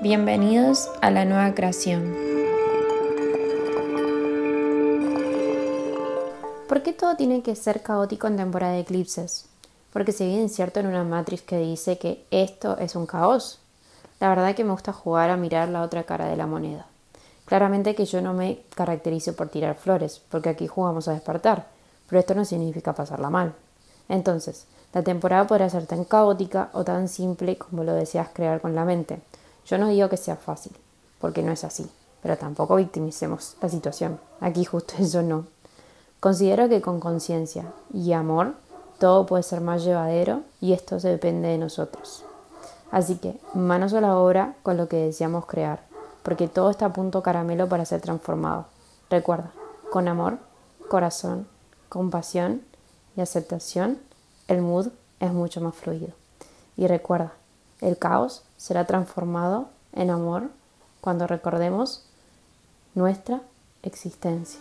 Bienvenidos a la nueva creación. ¿Por qué todo tiene que ser caótico en temporada de eclipses? Porque se vive incierto en una matriz que dice que esto es un caos. La verdad que me gusta jugar a mirar la otra cara de la moneda. Claramente que yo no me caracterizo por tirar flores, porque aquí jugamos a despertar, pero esto no significa pasarla mal. Entonces, la temporada podrá ser tan caótica o tan simple como lo deseas crear con la mente. Yo no digo que sea fácil, porque no es así, pero tampoco victimicemos la situación. Aquí justo eso no. Considero que con conciencia y amor todo puede ser más llevadero y esto se depende de nosotros. Así que manos a la obra con lo que deseamos crear, porque todo está a punto caramelo para ser transformado. Recuerda, con amor, corazón, compasión y aceptación, el mood es mucho más fluido. Y recuerda, el caos será transformado en amor cuando recordemos nuestra existencia.